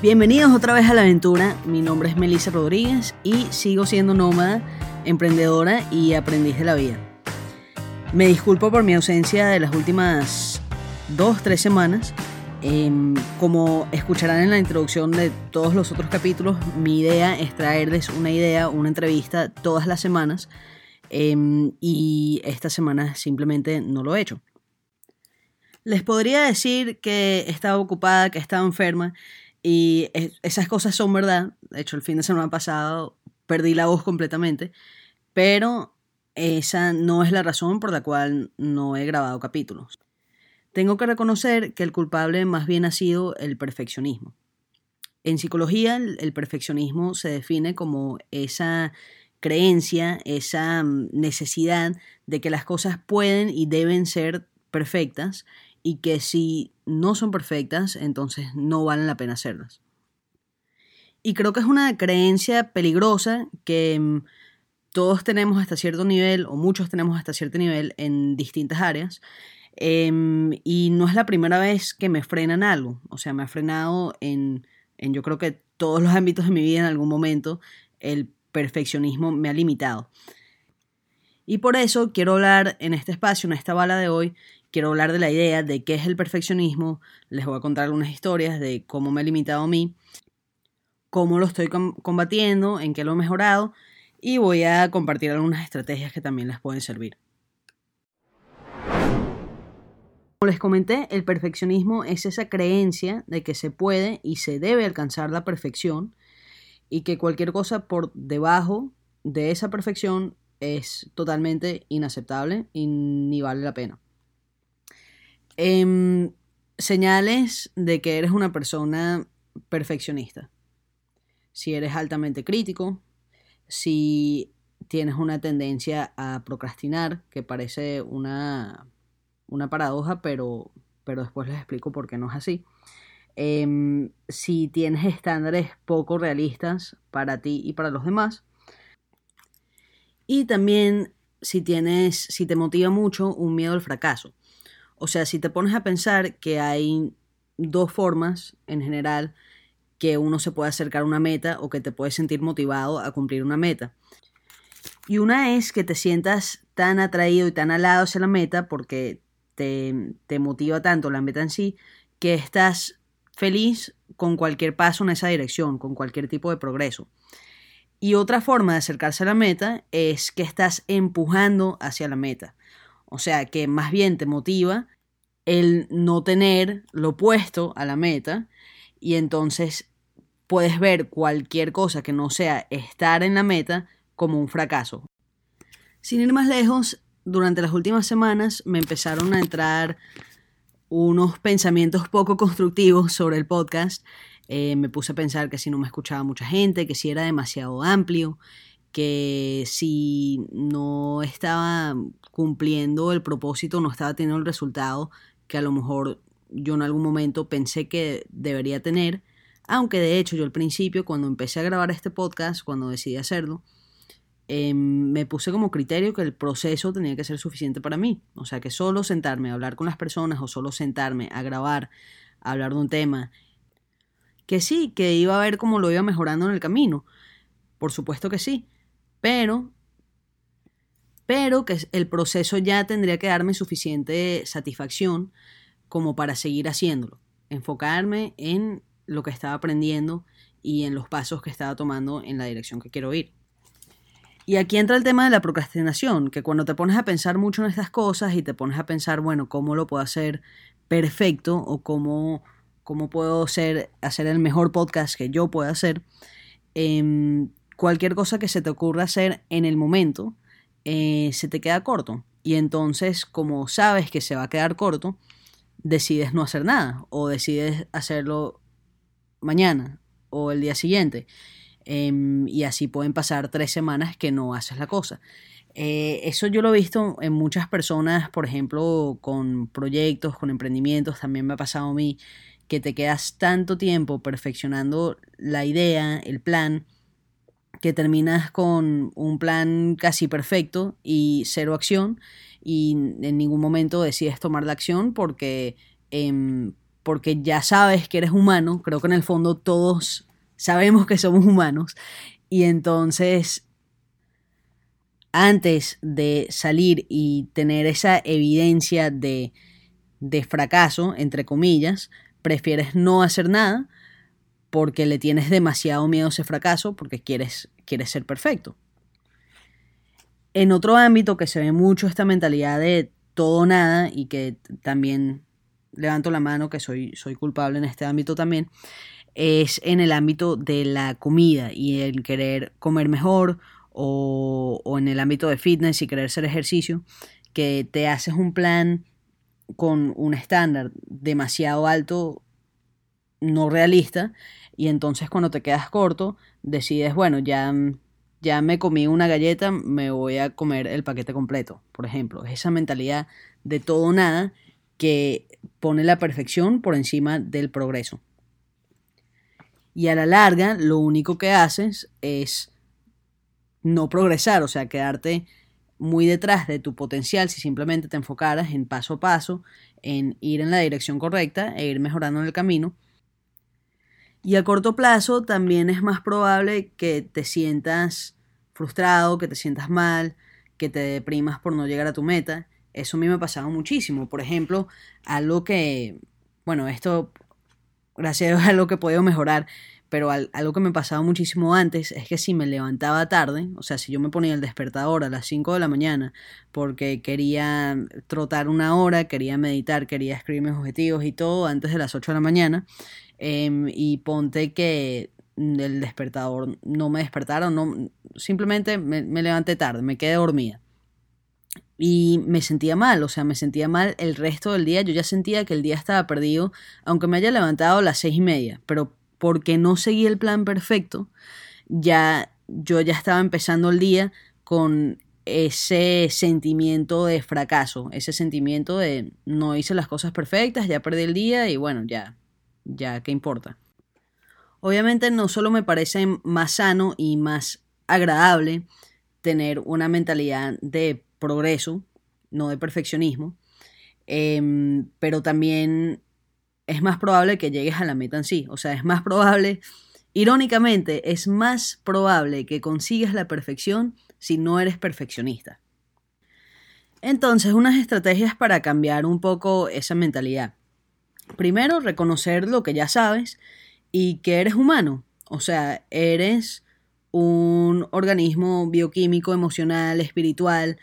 Bienvenidos otra vez a la aventura. Mi nombre es Melissa Rodríguez y sigo siendo nómada, emprendedora y aprendiz de la vida. Me disculpo por mi ausencia de las últimas dos, tres semanas. Em, como escucharán en la introducción de todos los otros capítulos, mi idea es traerles una idea, una entrevista todas las semanas. Em, y esta semana simplemente no lo he hecho. Les podría decir que estaba ocupada, que estaba enferma y esas cosas son verdad. De hecho, el fin de semana pasado perdí la voz completamente. Pero esa no es la razón por la cual no he grabado capítulos. Tengo que reconocer que el culpable más bien ha sido el perfeccionismo. En psicología, el perfeccionismo se define como esa creencia, esa mm, necesidad de que las cosas pueden y deben ser perfectas y que si no son perfectas, entonces no valen la pena hacerlas. Y creo que es una creencia peligrosa que mm, todos tenemos hasta cierto nivel, o muchos tenemos hasta cierto nivel en distintas áreas. Em, y no es la primera vez que me frenan algo. O sea, me ha frenado en, en yo creo que todos los ámbitos de mi vida en algún momento. El perfeccionismo me ha limitado. Y por eso quiero hablar en este espacio, en esta bala de hoy, quiero hablar de la idea de qué es el perfeccionismo, les voy a contar algunas historias de cómo me ha limitado a mí, cómo lo estoy combatiendo, en qué lo he mejorado y voy a compartir algunas estrategias que también les pueden servir. Como les comenté, el perfeccionismo es esa creencia de que se puede y se debe alcanzar la perfección y que cualquier cosa por debajo de esa perfección es totalmente inaceptable y ni vale la pena. Em, señales de que eres una persona perfeccionista. Si eres altamente crítico, si tienes una tendencia a procrastinar, que parece una, una paradoja, pero, pero después les explico por qué no es así. Em, si tienes estándares poco realistas para ti y para los demás. Y también si tienes, si te motiva mucho un miedo al fracaso. O sea, si te pones a pensar que hay dos formas en general que uno se puede acercar a una meta o que te puedes sentir motivado a cumplir una meta. Y una es que te sientas tan atraído y tan alado hacia la meta porque te, te motiva tanto la meta en sí que estás feliz con cualquier paso en esa dirección, con cualquier tipo de progreso. Y otra forma de acercarse a la meta es que estás empujando hacia la meta. O sea, que más bien te motiva el no tener lo opuesto a la meta y entonces puedes ver cualquier cosa que no sea estar en la meta como un fracaso. Sin ir más lejos, durante las últimas semanas me empezaron a entrar unos pensamientos poco constructivos sobre el podcast. Eh, me puse a pensar que si no me escuchaba mucha gente, que si era demasiado amplio, que si no estaba cumpliendo el propósito, no estaba teniendo el resultado que a lo mejor yo en algún momento pensé que debería tener, aunque de hecho yo al principio cuando empecé a grabar este podcast, cuando decidí hacerlo, em, me puse como criterio que el proceso tenía que ser suficiente para mí, o sea que solo sentarme a hablar con las personas o solo sentarme a grabar, a hablar de un tema, que sí, que iba a ver cómo lo iba mejorando en el camino, por supuesto que sí, pero pero que el proceso ya tendría que darme suficiente satisfacción como para seguir haciéndolo, enfocarme en lo que estaba aprendiendo y en los pasos que estaba tomando en la dirección que quiero ir. Y aquí entra el tema de la procrastinación, que cuando te pones a pensar mucho en estas cosas y te pones a pensar, bueno, ¿cómo lo puedo hacer perfecto o cómo, cómo puedo hacer, hacer el mejor podcast que yo pueda hacer? Em, cualquier cosa que se te ocurra hacer en el momento, eh, se te queda corto. Y entonces, como sabes que se va a quedar corto, decides no hacer nada o decides hacerlo mañana o el día siguiente. Em, y así pueden pasar tres semanas que no haces la cosa. Eh, eso yo lo he visto en muchas personas, por ejemplo, con proyectos, con emprendimientos, también me ha pasado a mí, que te quedas tanto tiempo perfeccionando la idea, el plan, que terminas con un plan casi perfecto y cero acción y en ningún momento decides tomar la acción porque em, porque ya sabes que eres humano, creo que en el fondo todos sabemos que somos humanos, y entonces antes de salir y tener esa evidencia de, de fracaso, entre comillas, prefieres no hacer nada porque le tienes demasiado miedo a ese fracaso, porque quieres, quieres ser perfecto. En otro ámbito que se ve mucho esta mentalidad de todo nada y que también levanto la mano que soy, soy culpable en este ámbito también, es en el ámbito de la comida y el querer comer mejor o, o en el ámbito de fitness y querer hacer ejercicio, que te haces un plan con un estándar demasiado alto, no realista, y entonces cuando te quedas corto, decides, bueno, ya, ya me comí una galleta, me voy a comer el paquete completo, por ejemplo. Es esa mentalidad de todo o nada que pone la perfección por encima del progreso. Y a la larga, lo único que haces es no progresar, o sea, quedarte muy detrás de tu potencial si simplemente te enfocaras en paso a paso, en ir en la dirección correcta e ir mejorando en el camino. Y a corto plazo también es más probable que te sientas frustrado, que te sientas mal, que te deprimas por no llegar a tu meta. Eso a mí me ha pasado muchísimo. Por ejemplo, algo que, bueno, esto gracias a lo que he podido mejorar, pero algo que me pasaba muchísimo antes es que si me levantaba tarde, o sea, si yo me ponía el despertador a las 5 de la mañana porque quería trotar una hora, quería meditar, quería escribir mis objetivos y todo antes de las 8 de la mañana, em, y ponte que el despertador no me despertara, no, simplemente me, me levanté tarde, me quedé dormida y me sentía mal, o sea, me sentía mal el resto del día. Yo ya sentía que el día estaba perdido, aunque me haya levantado a las seis y media, pero porque no seguí el plan perfecto, ya yo ya estaba empezando el día con ese sentimiento de fracaso, ese sentimiento de no hice las cosas perfectas, ya perdí el día y bueno, ya, ya, ¿qué importa? Obviamente no solo me parece más sano y más agradable tener una mentalidad de progreso, no de perfeccionismo, em, pero también es más probable que llegues a la meta en sí. O sea, es más probable, irónicamente, es más probable que consigas la perfección si no eres perfeccionista. Entonces, unas estrategias para cambiar un poco esa mentalidad. Primero, reconocer lo que ya sabes y que eres humano. O sea, eres un organismo bioquímico, emocional, espiritual,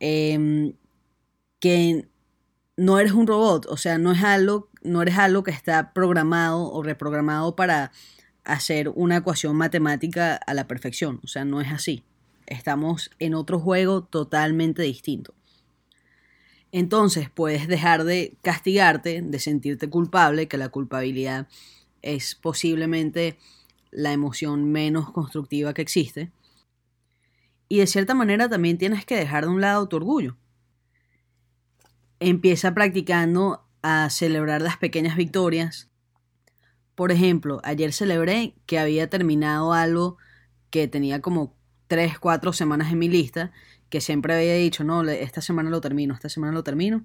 em, que no eres un robot, o sea, no es algo, no eres algo que está programado o reprogramado para hacer una ecuación matemática a la perfección, o sea, no es así. Estamos en otro juego totalmente distinto. Entonces puedes dejar de castigarte, de sentirte culpable, que la culpabilidad es posiblemente la emoción menos constructiva que existe. Y de cierta manera también tienes que dejar de un lado tu orgullo empieza practicando a celebrar las pequeñas victorias. Por ejemplo, ayer celebré que había terminado algo que tenía como 3, 4 semanas en mi lista, que siempre había dicho, no, esta semana lo termino, esta semana lo termino.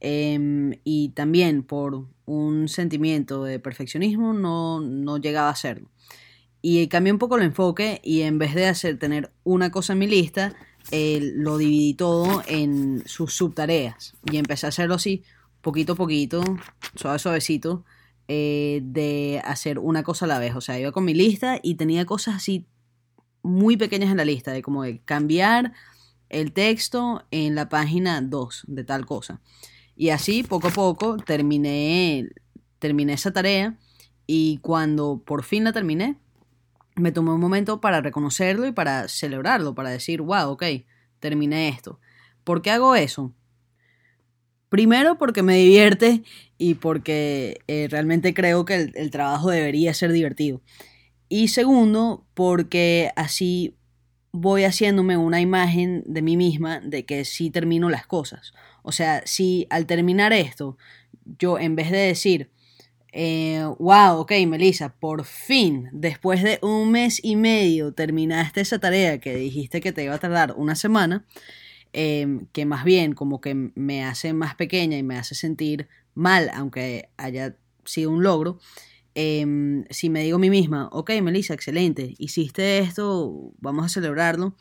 Em, y también por un sentimiento de perfeccionismo no, no llegaba a hacerlo. Y cambié un poco el enfoque y en vez de hacer tener una cosa en mi lista, lo dividí todo en sus subtareas y empecé a hacerlo así, poquito a poquito, suave suavecito, eh, de hacer una cosa a la vez. O sea, iba con mi lista y tenía cosas así muy pequeñas en la lista, de como de cambiar el texto en la página 2 de tal cosa. Y así, poco a poco, terminé, terminé esa tarea y cuando por fin la terminé, me tomé un momento para reconocerlo y para celebrarlo, para decir, wow, ok, terminé esto. ¿Por qué hago eso? Primero porque me divierte y porque eh, realmente creo que el, el trabajo debería ser divertido. Y segundo, porque así voy haciéndome una imagen de mí misma de que sí termino las cosas. O sea, si al terminar esto, yo en vez de decir, eh, wow, ok, Melissa, por fin, después de un mes y medio terminaste esa tarea que dijiste que te iba a tardar una semana, em, que más bien como que me hace más pequeña y me hace sentir mal, aunque haya sido un logro. Em, si me digo a mí misma, ok, Melissa, excelente, hiciste esto, vamos a celebrarlo,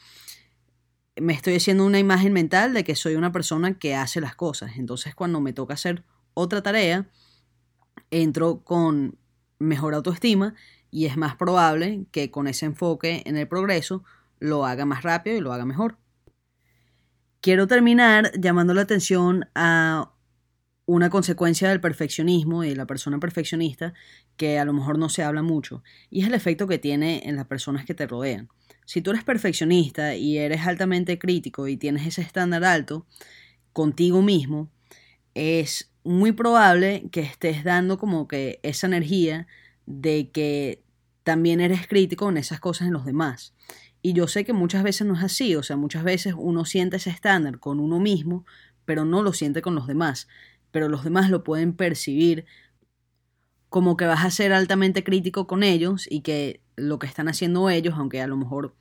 me estoy haciendo una imagen mental de que soy una persona que hace las cosas. Entonces, cuando me toca hacer otra tarea, entro con mejor autoestima y es más probable que con ese enfoque en el progreso lo haga más rápido y lo haga mejor. Quiero terminar llamando la atención a una consecuencia del perfeccionismo y de la persona perfeccionista que a lo mejor no se habla mucho, y es el efecto que tiene en las personas que te rodean. Si tú eres perfeccionista y eres altamente crítico y tienes ese estándar alto contigo mismo, es muy probable que estés dando como que esa energía de que también eres crítico en esas cosas en los demás. Y yo sé que muchas veces no es así, o sea, muchas veces uno siente ese estándar con uno mismo, pero no lo siente con los demás pero los demás lo pueden percibir como que vas a ser altamente crítico con ellos y que lo que están haciendo ellos, aunque a lo mejor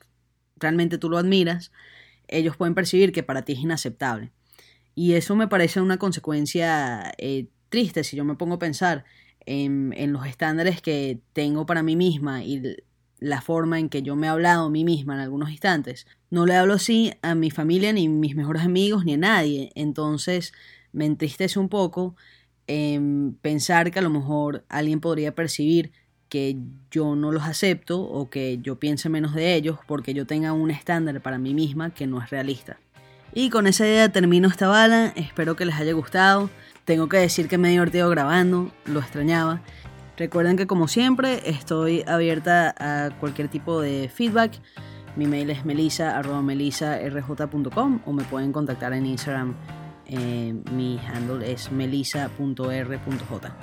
realmente tú lo admiras, ellos pueden percibir que para ti es inaceptable. Y eso me parece una consecuencia eh, triste si yo me pongo a pensar en, en, los estándares que tengo para mí misma y la forma en que yo me he hablado a mí misma en algunos instantes. No le hablo así a mi familia, ni a mis mejores amigos, ni a nadie. Entonces, me entristece un poco em, pensar que a lo mejor alguien podría percibir que yo no los acepto o que yo piense menos de ellos porque yo tenga un estándar para mí misma que no es realista. Y con esa idea termino esta bala, espero que les haya gustado. Tengo que decir que me he divertido grabando, lo extrañaba. Recuerden que como siempre estoy abierta a cualquier tipo de feedback. Mi mail es melisa.melisarj.com o me pueden contactar en Instagram eh, mi handle es melisa.r.j.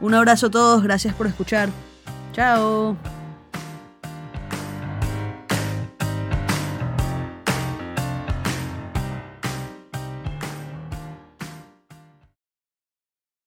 Un abrazo a todos, gracias por escuchar. Chao.